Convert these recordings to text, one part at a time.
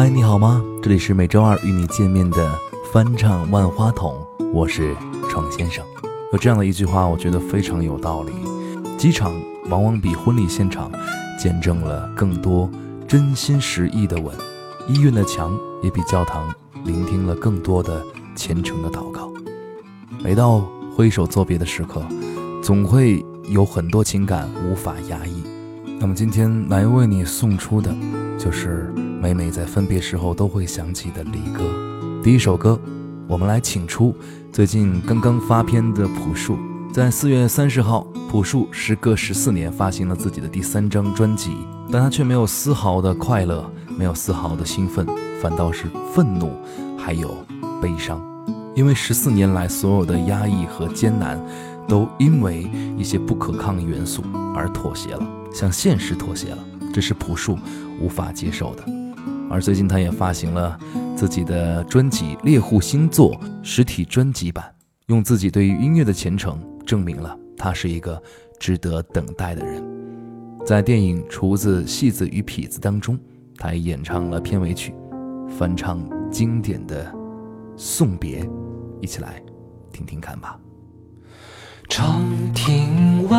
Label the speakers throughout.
Speaker 1: 嗨，你好吗？这里是每周二与你见面的翻唱万花筒，我是闯先生。有这样的一句话，我觉得非常有道理：机场往往比婚礼现场见证了更多真心实意的吻，医院的墙也比教堂聆听了更多的虔诚的祷告。每到挥手作别的时刻，总会有很多情感无法压抑。那么今天来为你送出的，就是每每在分别时候都会想起的离歌。第一首歌，我们来请出最近刚刚发片的朴树。在四月三十号，朴树时隔十四年发行了自己的第三张专辑，但他却没有丝毫的快乐，没有丝毫的兴奋，反倒是愤怒，还有悲伤，因为十四年来所有的压抑和艰难，都因为一些不可抗元素而妥协了。向现实妥协了，这是朴树无法接受的。而最近，他也发行了自己的专辑《猎户星座》实体专辑版，用自己对于音乐的虔诚证明了他是一个值得等待的人。在电影《厨子、戏子与痞子》当中，他也演唱了片尾曲，翻唱经典的《送别》，一起来听听看吧。
Speaker 2: 长亭外，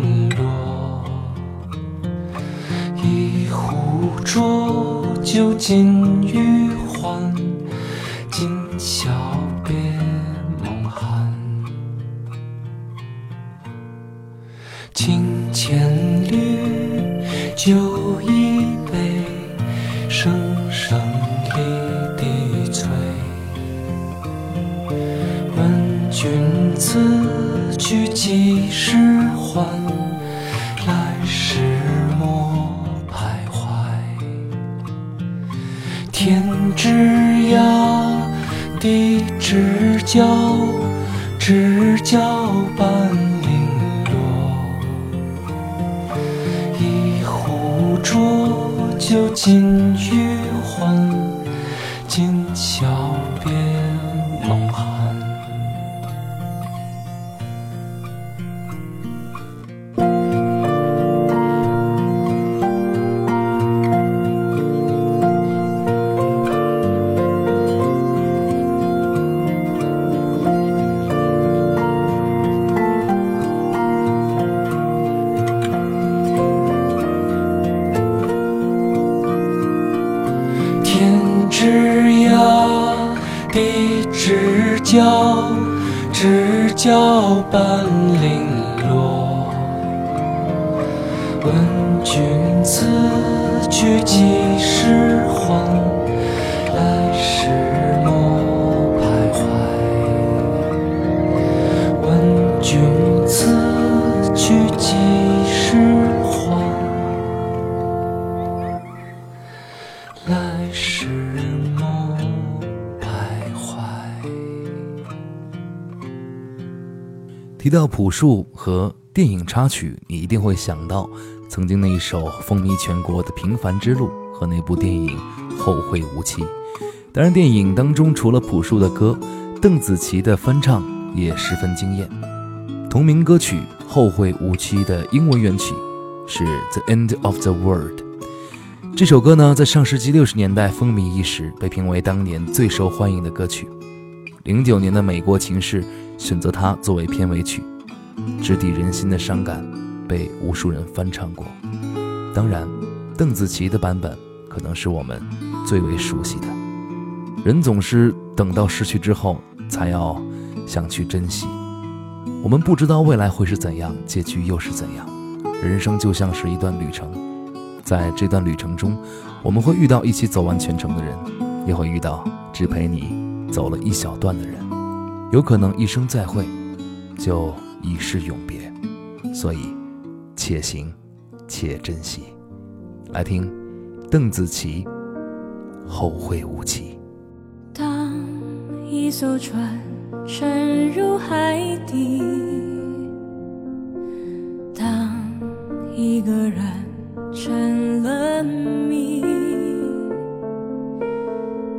Speaker 2: 浊酒尽余欢，今宵？知交，知交半零落。一壶浊酒尽余欢，今宵别去几时还？来时莫徘徊。问君此去几时还？来时莫徘徊。
Speaker 1: 提到朴树和电影插曲，你一定会想到曾经那一首风靡全国的《平凡之路》和那部电影《后会无期》。当然，电影当中除了朴树的歌，邓紫棋的翻唱也十分惊艳。同名歌曲《后会无期》的英文原曲是《The End of the World》。这首歌呢，在上世纪六十年代风靡一时，被评为当年最受欢迎的歌曲。零九年的《美国情事》。选择它作为片尾曲，直抵人心的伤感，被无数人翻唱过。当然，邓紫棋的版本可能是我们最为熟悉的。人总是等到失去之后，才要想去珍惜。我们不知道未来会是怎样，结局又是怎样。人生就像是一段旅程，在这段旅程中，我们会遇到一起走完全程的人，也会遇到只陪你走了一小段的人。有可能一生再会，就已是永别。所以，且行且珍惜。来听邓紫棋《后会无期》。
Speaker 3: 当一艘船沉入海底，当一个人成了谜，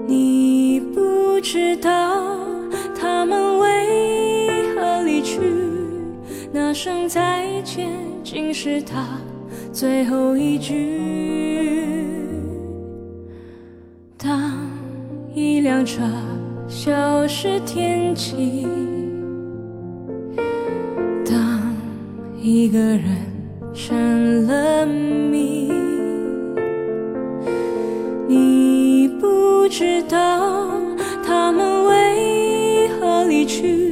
Speaker 3: 你不知道他们为何离去，那声在竟是他最后一句。当一辆车消失天际，当一个人成了谜，你不知道他们为何离去，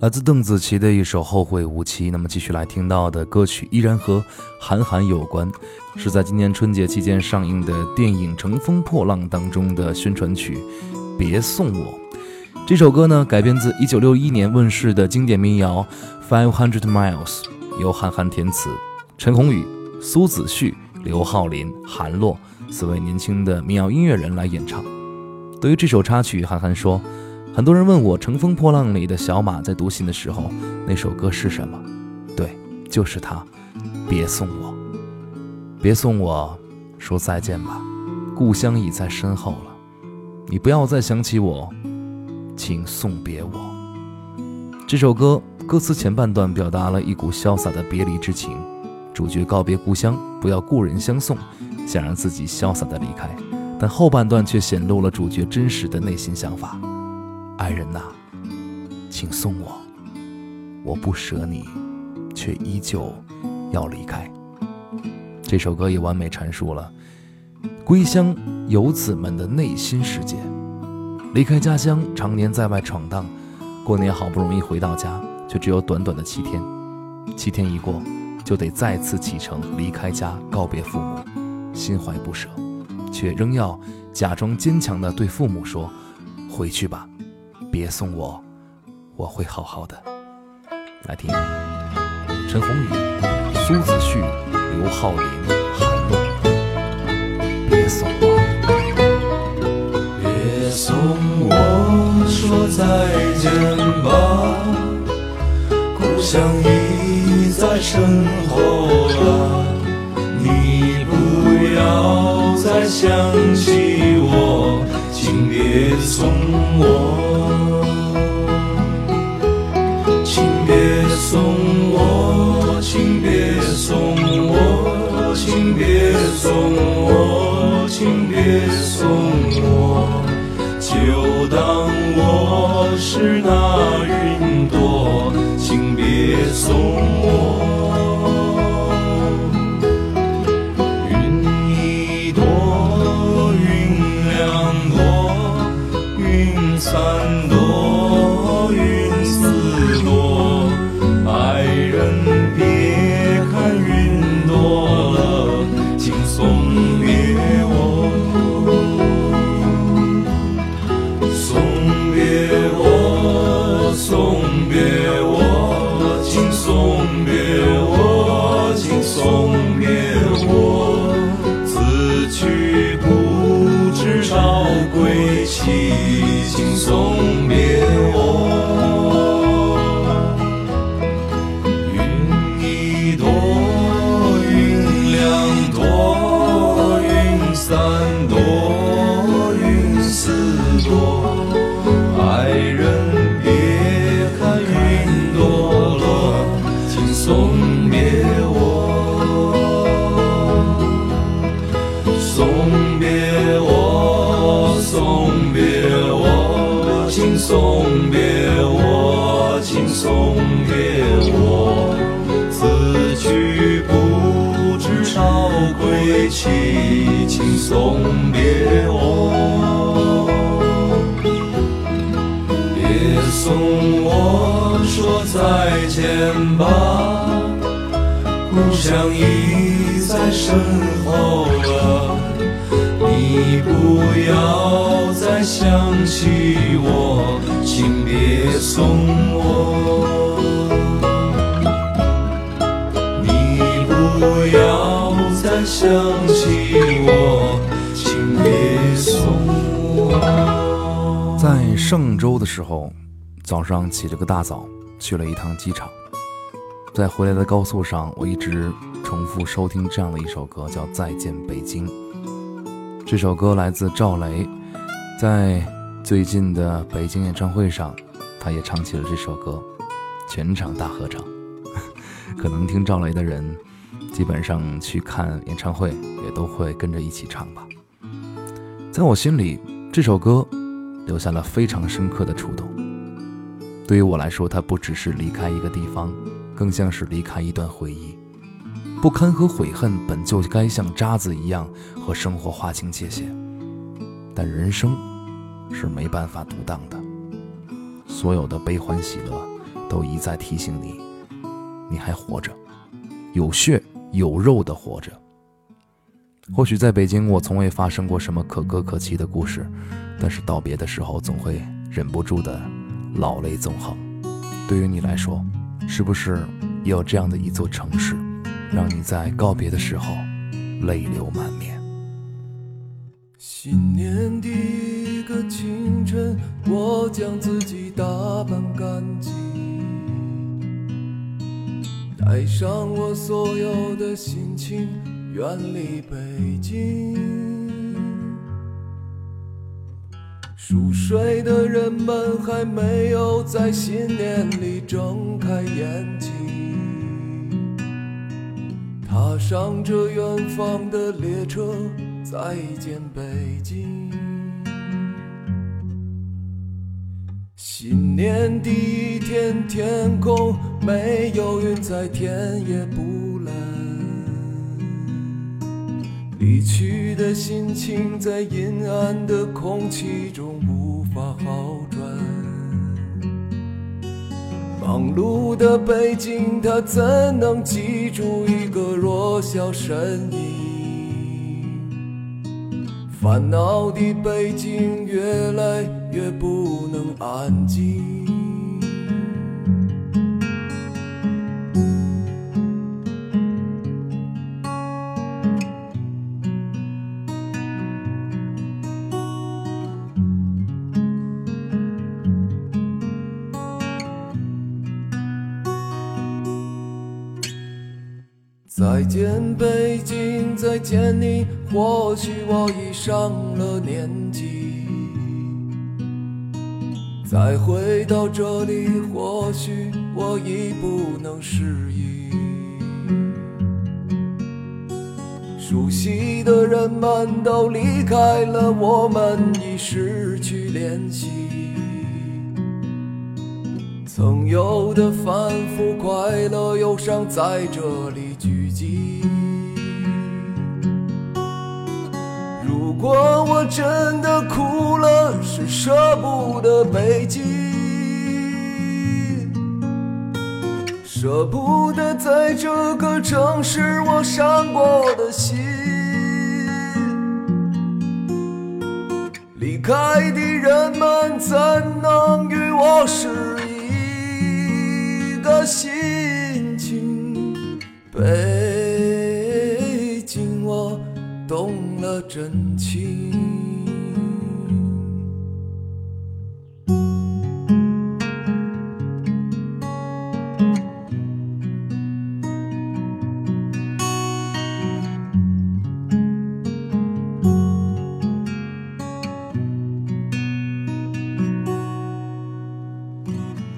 Speaker 1: 来自邓紫棋的一首《后会无期》。那么继续来听到的歌曲依然和韩寒有关，是在今年春节期间上映的电影《乘风破浪》当中的宣传曲《别送我》。这首歌呢改编自1961年问世的经典民谣《Five Hundred Miles》，由韩寒填词，陈鸿宇、苏子旭、刘浩林、韩洛四位年轻的民谣音乐人来演唱。对于这首插曲，韩寒说。很多人问我《乘风破浪》里的小马在读信的时候，那首歌是什么？对，就是它。别送我，别送我，说再见吧，故乡已在身后了。你不要再想起我，请送别我。这首歌歌词前半段表达了一股潇洒的别离之情，主角告别故乡，不要故人相送，想让自己潇洒的离开。但后半段却显露了主角真实的内心想法。爱人呐，请送我，我不舍你，却依旧要离开。这首歌也完美阐述了归乡游子们的内心世界。离开家乡，常年在外闯荡，过年好不容易回到家，却只有短短的七天。七天一过，就得再次启程离开家，告别父母，心怀不舍，却仍要假装坚强地对父母说：“回去吧，别送我，我会好好的。”来听陈鸿宇、苏子旭、刘浩林、韩露，别送我。
Speaker 4: 别送我说再见吧，故乡已在身后了。你不要再想起归期，请送别我。别送我说再见吧，故乡已在身后了。你不要再想起我，请别送我。你不要想起我，请别送我。
Speaker 1: 在上周的时候，早上起了个大早，去了一趟机场。在回来的高速上，我一直重复收听这样的一首歌，叫《再见北京》。这首歌来自赵雷，在最近的北京演唱会上，他也唱起了这首歌，全场大合唱。可能听赵雷的人，基本上去看演唱会也都会跟着一起唱吧。在我心里，这首歌留下了非常深刻的触动。对于我来说，它不只是离开一个地方，更像是离开一段回忆。不堪和悔恨本就该像渣子一样和生活划清界限，但人生是没办法独当的。所有的悲欢喜乐都一再提醒你，你还活着，有血有肉的活着。或许在北京，我从未发生过什么可歌可泣的故事，但是道别的时候总会忍不住的老泪纵横。对于你来说，是不是也有这样的一座城市，让你在告别的时候泪流满面？
Speaker 4: 新年第一个清晨，我将自己打扮干净，带上我所有的心情，远离北京。熟睡的人们还没有在新年里睁开眼睛，踏上这远方的列车，再见北京。
Speaker 5: 新年第一天，天空没有云彩，天也不蓝。离去的心情在阴暗的空气中无法好转。忙碌的北京，它怎能记住一个弱小身影？烦恼的北京越来越不能安静。再见北京，再见你，或许我已上了年纪。再回到这里，或许我已不能适应。熟悉的人们都离开了，我们已失去联系。曾有的反复快乐忧伤在这里如果我真的哭了，是舍不得北京，舍不得在这个城市我伤过的心。离开的人们怎能与我是一个心情？北京，我动了真情。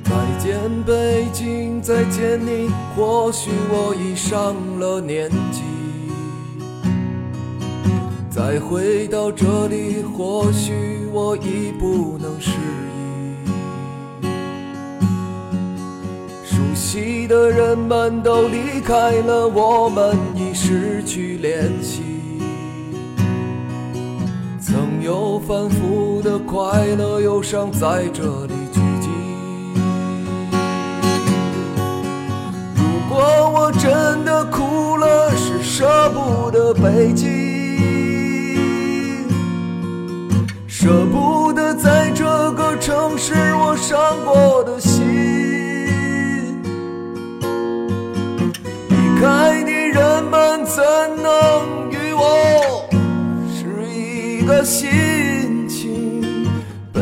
Speaker 5: 再见北京，再见你，或许我已上了年纪。再回到这里，或许我已不能适应。熟悉的人们都离开了，我们已失去联系。曾有反复的快乐忧伤在这里聚集。如果我真的哭了，是舍不得北京，舍不得在这个城市我伤过的心。离开的人们怎能与我是一个心情？北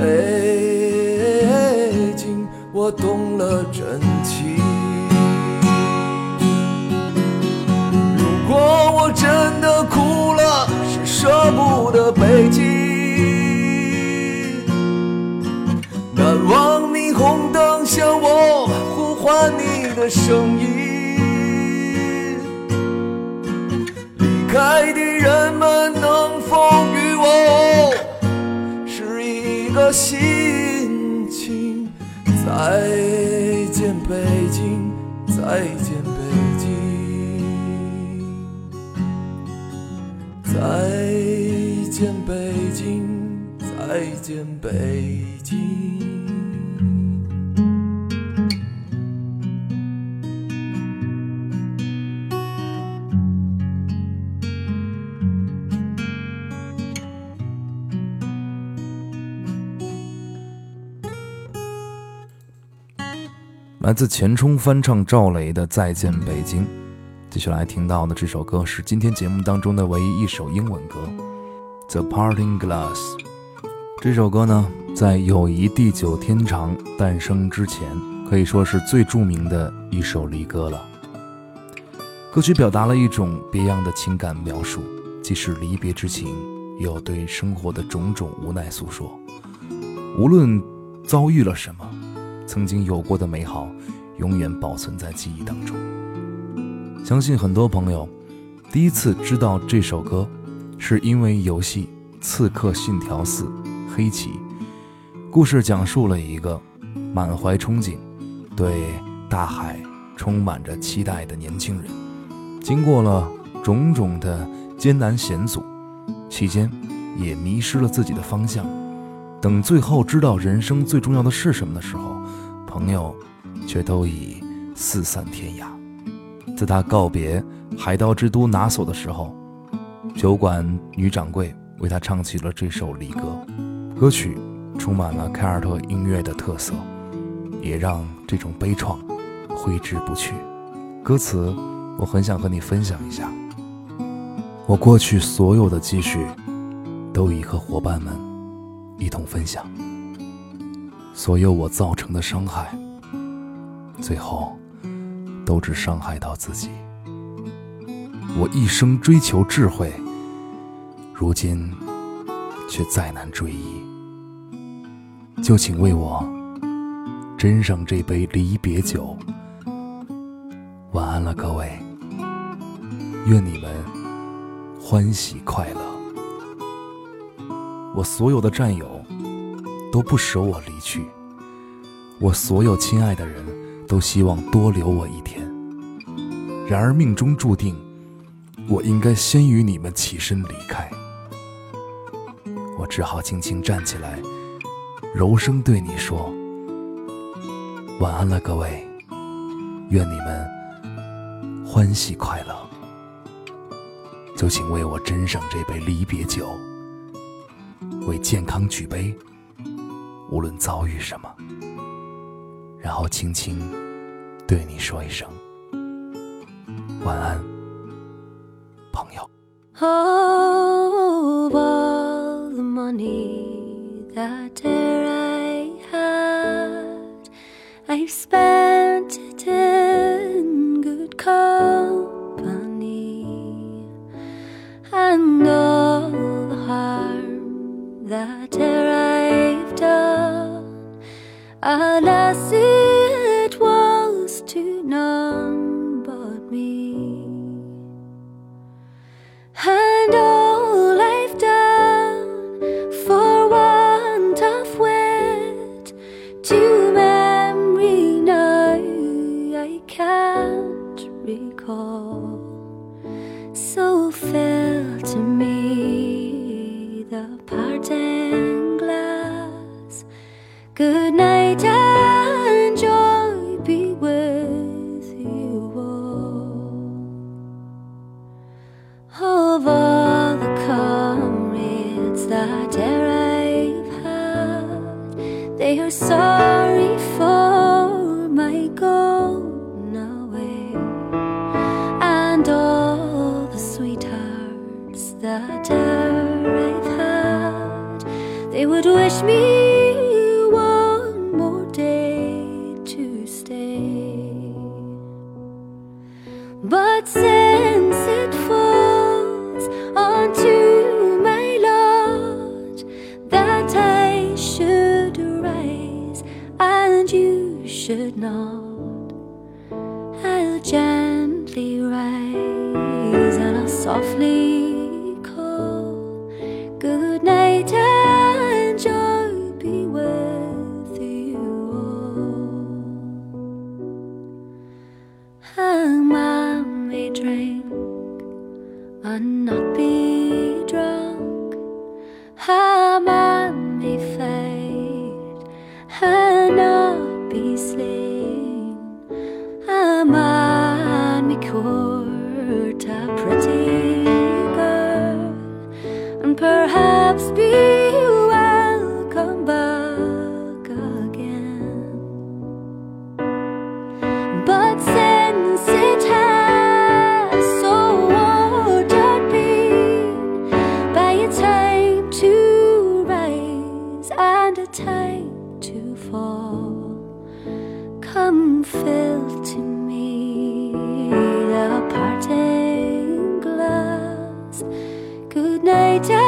Speaker 5: 京，我懂了真情。如果我真的哭了，是舍不得北京。的声音。离开的人们能否与我是一个心情？再见北京，再见北京，再见北京，再见北京。
Speaker 1: 来自钱冲翻唱赵雷的《再见北京》。接下来听到的这首歌是今天节目当中的唯一一首英文歌，《The Parting Glass》。这首歌呢，在友谊地久天长诞生之前，可以说是最著名的一首离歌了。歌曲表达了一种别样的情感描述，既是离别之情，又对生活的种种无奈诉说。无论遭遇了什么，曾经有过的美好，永远保存在记忆当中。相信很多朋友第一次知道这首歌，是因为游戏《刺客信条四：黑旗》。故事讲述了一个满怀憧憬，对大海充满着期待的年轻人，经过了种种的艰难险阻，期间也迷失了自己的方向。等最后知道人生最重要的是什么的时候，朋友却都已四散天涯。在他告别海盗之都拿索的时候，酒馆女掌柜为他唱起了这首离歌。歌曲充满了凯尔特音乐的特色，也让这种悲怆挥之不去。歌词我很想和你分享一下。我过去所有的积蓄，都已和伙伴们一同分享。所有我造成的伤害，最后。都只伤害到自己。我一生追求智慧，如今却再难追忆。就请为我斟上这杯离别酒。晚安了，各位。愿你们欢喜快乐。我所有的战友都不舍我离去，我所有亲爱的人。都希望多留我一天，然而命中注定，我应该先于你们起身离开。我只好轻轻站起来，柔声对你说：“晚安了，各位，愿你们欢喜快乐。就请为我斟上这杯离别酒，为健康举杯，无论遭遇什么。”然后轻轻对你说一声晚安，朋友。
Speaker 6: Of all the money that I had, I've spent it in to rise and a time to fall. Come fill to me the parting glass. Good night.